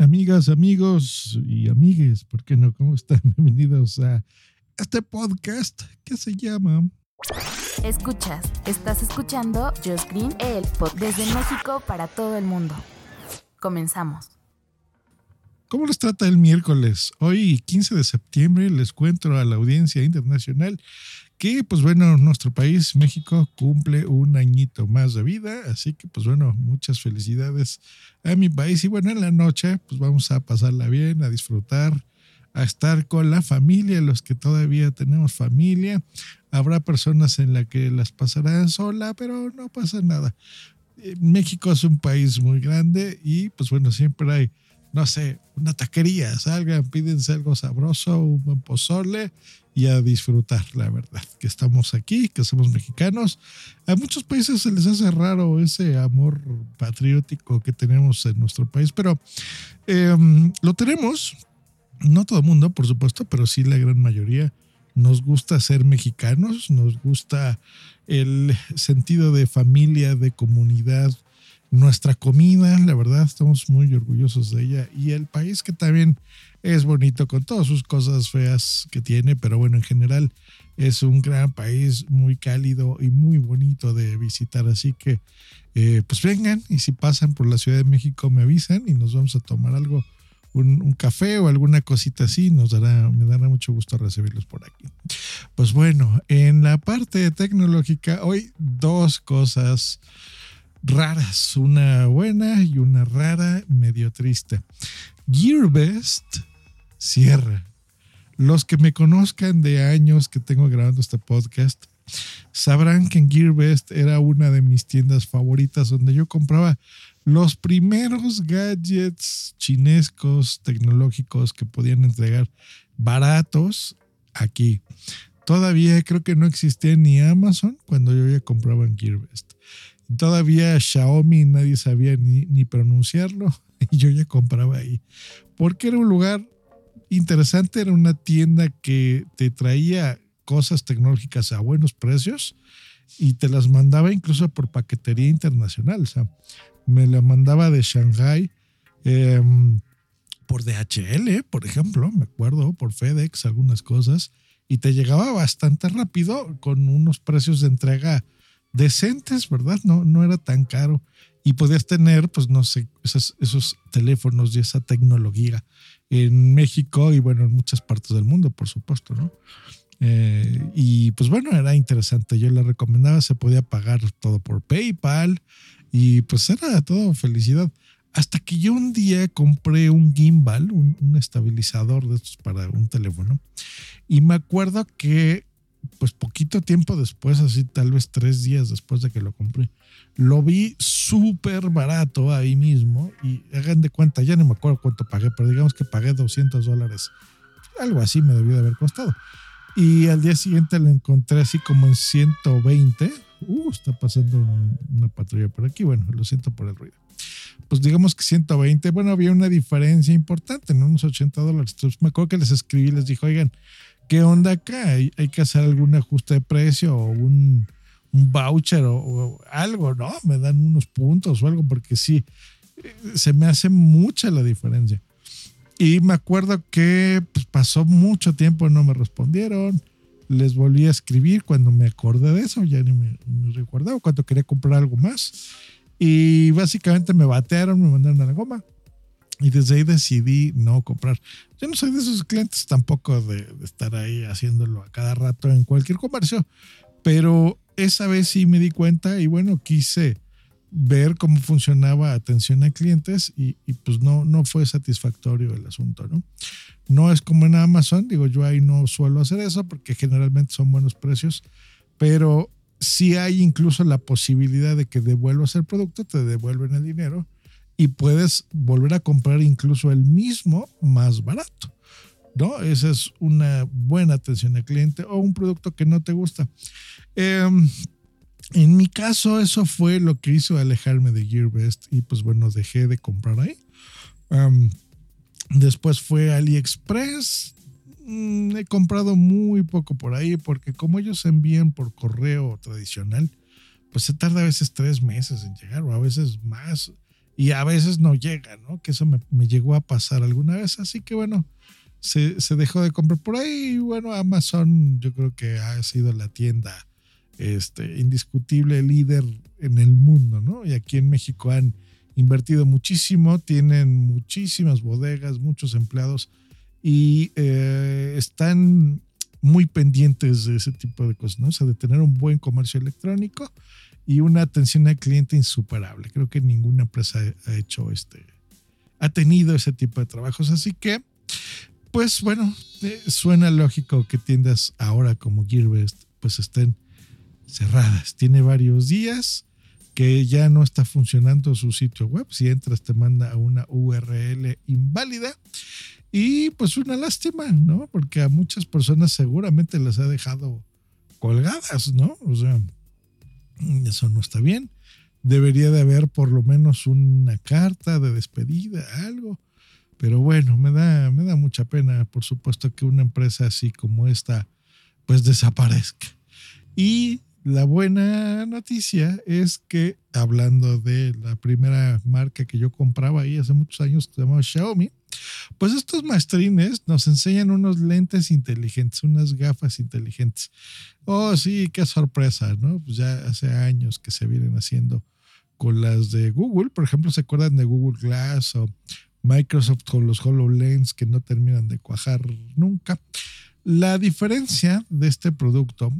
Amigas, amigos y amigues, ¿por qué no? ¿Cómo están? Bienvenidos a este podcast que se llama Escuchas, estás escuchando Just Green, el podcast desde México para todo el mundo. Comenzamos. ¿Cómo les trata el miércoles? Hoy, 15 de septiembre, les cuento a la audiencia internacional que, pues bueno, nuestro país, México, cumple un añito más de vida, así que, pues bueno, muchas felicidades a mi país y bueno, en la noche, pues vamos a pasarla bien, a disfrutar, a estar con la familia, los que todavía tenemos familia. Habrá personas en las que las pasarán sola, pero no pasa nada. Eh, México es un país muy grande y, pues bueno, siempre hay no sé, una taquería, salgan, pídense algo sabroso, un buen pozole y a disfrutar, la verdad, que estamos aquí, que somos mexicanos. A muchos países se les hace raro ese amor patriótico que tenemos en nuestro país, pero em, lo tenemos, no todo el mundo, por supuesto, pero sí la gran mayoría. Nos gusta ser mexicanos, nos gusta el sentido de familia, de comunidad, nuestra comida, la verdad, estamos muy orgullosos de ella. Y el país que también es bonito con todas sus cosas feas que tiene, pero bueno, en general es un gran país muy cálido y muy bonito de visitar. Así que, eh, pues vengan y si pasan por la Ciudad de México me avisan y nos vamos a tomar algo. Un, un, café o alguna cosita así, nos dará, me dará mucho gusto recibirlos por aquí. Pues bueno, en la parte tecnológica, hoy dos cosas raras, una buena y una rara, medio triste. Gearbest cierra. Los que me conozcan de años que tengo grabando este podcast sabrán que en Gearbest era una de mis tiendas favoritas donde yo compraba los primeros gadgets chinescos tecnológicos que podían entregar baratos aquí. Todavía creo que no existía ni Amazon cuando yo ya compraba en Gearbest. Todavía Xiaomi nadie sabía ni, ni pronunciarlo y yo ya compraba ahí. Porque era un lugar interesante, era una tienda que te traía cosas tecnológicas a buenos precios y te las mandaba incluso por paquetería internacional. O sea, me la mandaba de Shanghai em, por DHL, por ejemplo, me acuerdo, por FedEx, algunas cosas, y te llegaba bastante rápido con unos precios de entrega decentes, ¿verdad? No, no era tan caro. Y podías tener, pues no sé, esos, esos teléfonos y esa tecnología en México y bueno, en muchas partes del mundo, por supuesto, ¿no? Eh, y pues bueno, era interesante. Yo le recomendaba, se podía pagar todo por PayPal y pues era todo felicidad. Hasta que yo un día compré un gimbal, un, un estabilizador de estos para un teléfono. Y me acuerdo que pues poquito tiempo después, así tal vez tres días después de que lo compré, lo vi súper barato ahí mismo y hagan de cuenta, ya no me acuerdo cuánto pagué, pero digamos que pagué 200 dólares. Algo así me debió de haber costado. Y al día siguiente lo encontré así como en 120. Uh, está pasando una patrulla por aquí. Bueno, lo siento por el ruido. Pues digamos que 120. Bueno, había una diferencia importante, ¿no? Unos 80 dólares. Me acuerdo que les escribí y les dije, oigan, ¿qué onda acá? ¿Hay, hay que hacer algún ajuste de precio o un, un voucher o, o, algo, ¿no? Me dan unos puntos o algo, porque sí, se me hace mucha la diferencia. Y me acuerdo que pues, pasó mucho tiempo y no me respondieron. Les volví a escribir cuando me acordé de eso, ya ni me, me recordaba, cuando quería comprar algo más. Y básicamente me batearon, me mandaron a la goma. Y desde ahí decidí no comprar. Yo no soy de esos clientes tampoco de, de, estar ahí haciéndolo a cada rato en cualquier comercio, pero esa vez sí me di cuenta y bueno, quise ver cómo funcionaba atención a clientes y, y, pues no, no fue satisfactorio el asunto, ¿no? No es como en Amazon, digo, yo ahí no suelo hacer eso porque generalmente son buenos precios, pero sí hay incluso la posibilidad de que devuelvas el producto, te devuelven el dinero y puedes volver a comprar incluso el mismo más barato. ¿no? Esa es una buena atención al cliente o un producto que no te gusta. Em, en mi caso, eso fue lo que hizo alejarme de GearBest y pues bueno, dejé de comprar ahí. Em, después fue AliExpress. Mm, he comprado muy poco por ahí porque como ellos envían por correo tradicional, pues se tarda a veces tres meses en llegar o a veces más y a veces no llega, ¿no? Que eso me, me llegó a pasar alguna vez. Así que bueno, se, dejó de comprar por ahí. Bueno, Amazon yo creo que ha sido la tienda este, indiscutible líder en el mundo, ¿no? Y aquí en México han invertido muchísimo, tienen muchísimas bodegas, muchos empleados y eh, están muy pendientes de ese tipo de cosas, ¿no? O sea, de tener un buen comercio electrónico y una atención al cliente insuperable. Creo que ninguna empresa ha hecho este, ha tenido ese tipo de trabajos. Así que pues bueno, eh, suena lógico que tiendas ahora como Gearbest pues estén cerradas. Tiene varios días que ya no está funcionando su sitio web. Si entras te manda a una URL inválida. Y pues una lástima, ¿no? Porque a muchas personas seguramente les ha dejado colgadas, ¿no? O sea, eso no está bien. Debería de haber por lo menos una carta de despedida, algo pero bueno, me da, me da mucha pena, por supuesto, que una empresa así como esta, pues desaparezca. Y la buena noticia es que, hablando de la primera marca que yo compraba ahí hace muchos años, que se llamaba Xiaomi, pues estos maestrines nos enseñan unos lentes inteligentes, unas gafas inteligentes. Oh, sí, qué sorpresa, ¿no? Pues ya hace años que se vienen haciendo con las de Google. Por ejemplo, ¿se acuerdan de Google Glass o Microsoft con los HoloLens que no terminan de cuajar nunca. La diferencia de este producto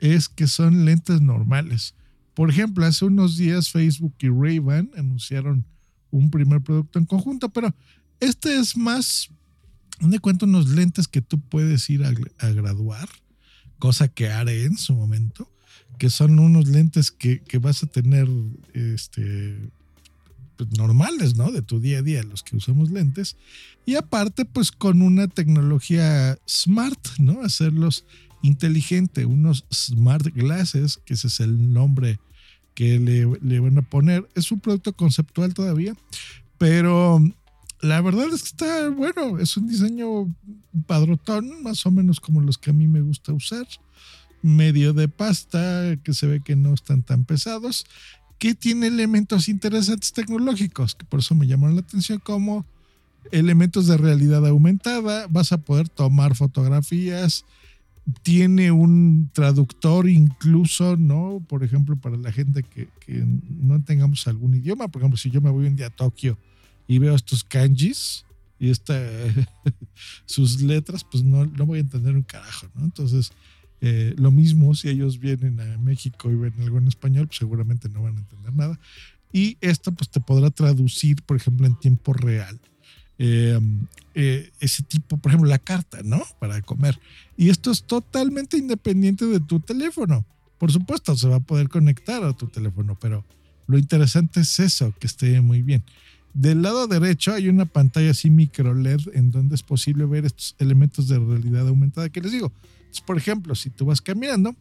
es que son lentes normales. Por ejemplo, hace unos días Facebook y Ray-Ban anunciaron un primer producto en conjunto, pero este es más, de cuento unos lentes que tú puedes ir a, graduar, cosa que haré en su momento, que son unos lentes que, que vas a tener este, pues, normales, ¿no? De tu día a día, los que usamos lentes. Y aparte, pues con una tecnología smart, ¿no? Hacerlos inteligente, unos smart glasses, que ese es el nombre que le, le van a poner. Es un producto conceptual todavía, pero la verdad es que está bueno, es un diseño padrotón, más o menos como los que a mí me gusta usar. Medio de pasta, que se ve que no están tan pesados que tiene elementos interesantes tecnológicos, que por eso me llamaron la atención, como elementos de realidad aumentada, vas a poder tomar fotografías, tiene un traductor incluso, ¿no? Por ejemplo, para la gente que, no tengamos algún idioma, por ejemplo, si yo me voy un día a Tokio y veo estos kanjis y esta, sus letras, pues no, no voy a entender un carajo, ¿no? Entonces, eh, lo mismo si ellos vienen a México y ven algo en español, pues seguramente no van a entender nada. Y esto pues te podrá traducir, por ejemplo, en tiempo real. Eh, eh, ese tipo, por ejemplo, la carta, ¿no? Para comer. Y esto es totalmente independiente de tu teléfono. Por supuesto, se va a poder conectar a tu teléfono, pero lo interesante es eso, que esté muy bien. Del lado derecho hay una pantalla así micro LED en donde es posible ver estos elementos de realidad aumentada que les digo por ejemplo, si tú vas caminando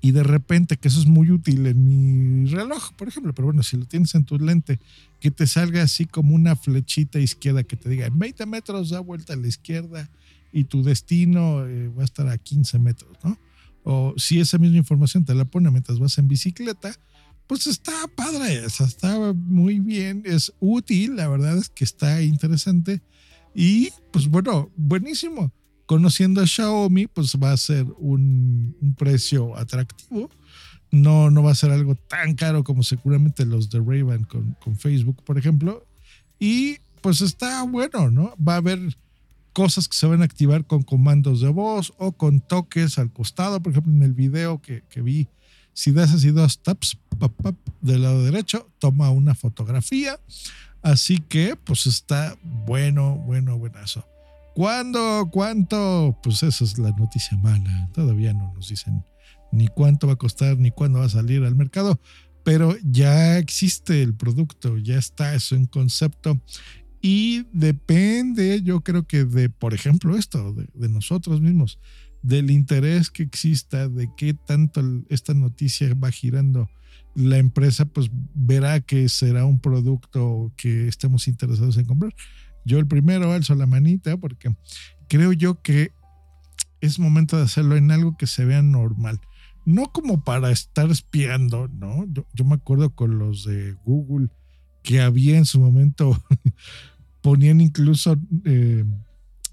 y de repente, que eso es muy útil en mi reloj, por ejemplo, pero bueno, si lo tienes en tu lente, que te salga así como una flechita izquierda que te diga, en 20 metros da vuelta a la izquierda y tu destino eh, va a estar a 15 metros, ¿no? O si esa misma información te la pone mientras vas en bicicleta, pues está padre, está muy bien, es útil, la verdad es que está interesante y pues bueno, buenísimo conociendo a Xiaomi, pues va a ser un, precio atractivo. No, no va a ser algo tan caro como seguramente los de Ray-Ban con, con Facebook, por ejemplo. Y pues está bueno, ¿no? Va a haber cosas que se van a activar con comandos de voz o con toques al costado. Por ejemplo, en el video que, que vi, si das así dos taps del lado derecho, toma una fotografía. Así que, pues está bueno, bueno, buenazo. ¿Cuándo? ¿Cuánto? Pues esa es la noticia mala. Todavía no nos dicen ni cuánto va a costar ni cuándo va a salir al mercado. pero ya existe el producto, ya está eso en concepto. Y depende, yo creo que de, por ejemplo, esto, de, de nosotros mismos, del interés que exista, de qué tanto esta noticia va girando la empresa pues verá que será un producto que estemos interesados en comprar. Yo el primero alzo la manita porque creo yo que es momento de hacerlo en algo que se vea normal. No como para estar espiando, ¿no? Yo, me acuerdo con los de Google que había en su momento, ponían incluso eh,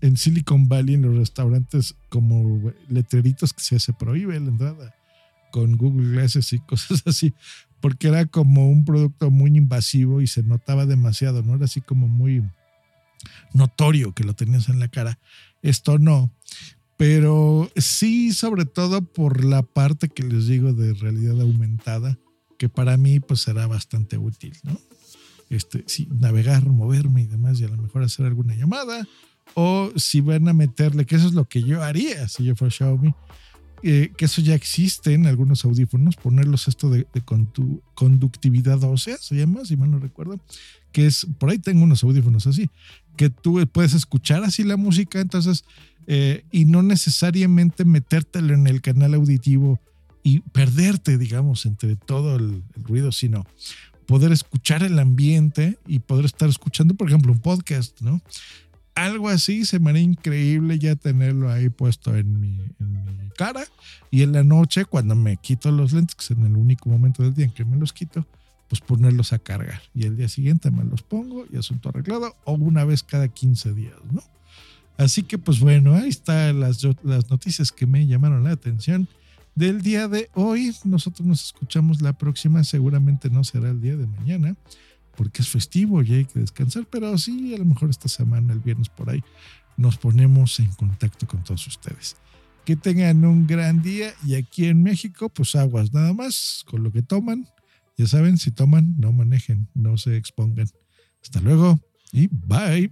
en Silicon Valley en los restaurantes como letreritos que se, se prohíbe la entrada con Google Glasses y cosas así, porque era como un producto muy invasivo y se notaba demasiado, ¿no? Era así como muy notorio que lo tenías en la cara. Esto no, pero sí, sobre todo por la parte que les digo de realidad aumentada, que para mí pues será bastante útil, ¿no? Este, sí, navegar, moverme y demás, y a lo mejor hacer alguna llamada, o si van a meterle, que eso es lo que yo haría si yo fuera Xiaomi, eh, que eso ya existe en algunos audífonos, ponerlos esto de, conductividad ósea, se llama, si mal no recuerdo, que es, por ahí tengo unos audífonos así, que tú puedes escuchar así la música, entonces, eh, y no necesariamente metértelo en el canal auditivo y perderte, digamos, entre todo el, el ruido, sino poder escuchar el ambiente y poder estar escuchando, por ejemplo, un podcast, ¿no? algo así se me haría increíble ya tenerlo ahí puesto en mi, cara. Y en la noche, cuando me quito los lentes, que es en el único momento del día en que me los quito, pues ponerlos a cargar. Y el día siguiente me los pongo y asunto arreglado, o una vez cada 15 días, ¿no? Así que, pues bueno, ahí están las, noticias que me llamaron la atención del día de hoy. Nosotros nos escuchamos la próxima, seguramente no será el día de mañana porque es festivo y hay que descansar, pero sí, a lo mejor esta semana, el viernes por ahí, nos ponemos en contacto con todos ustedes. Que tengan un gran día y aquí en México, pues aguas nada más con lo que toman. Ya saben, si toman, no manejen, no se expongan. Hasta luego y bye.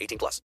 18 plus.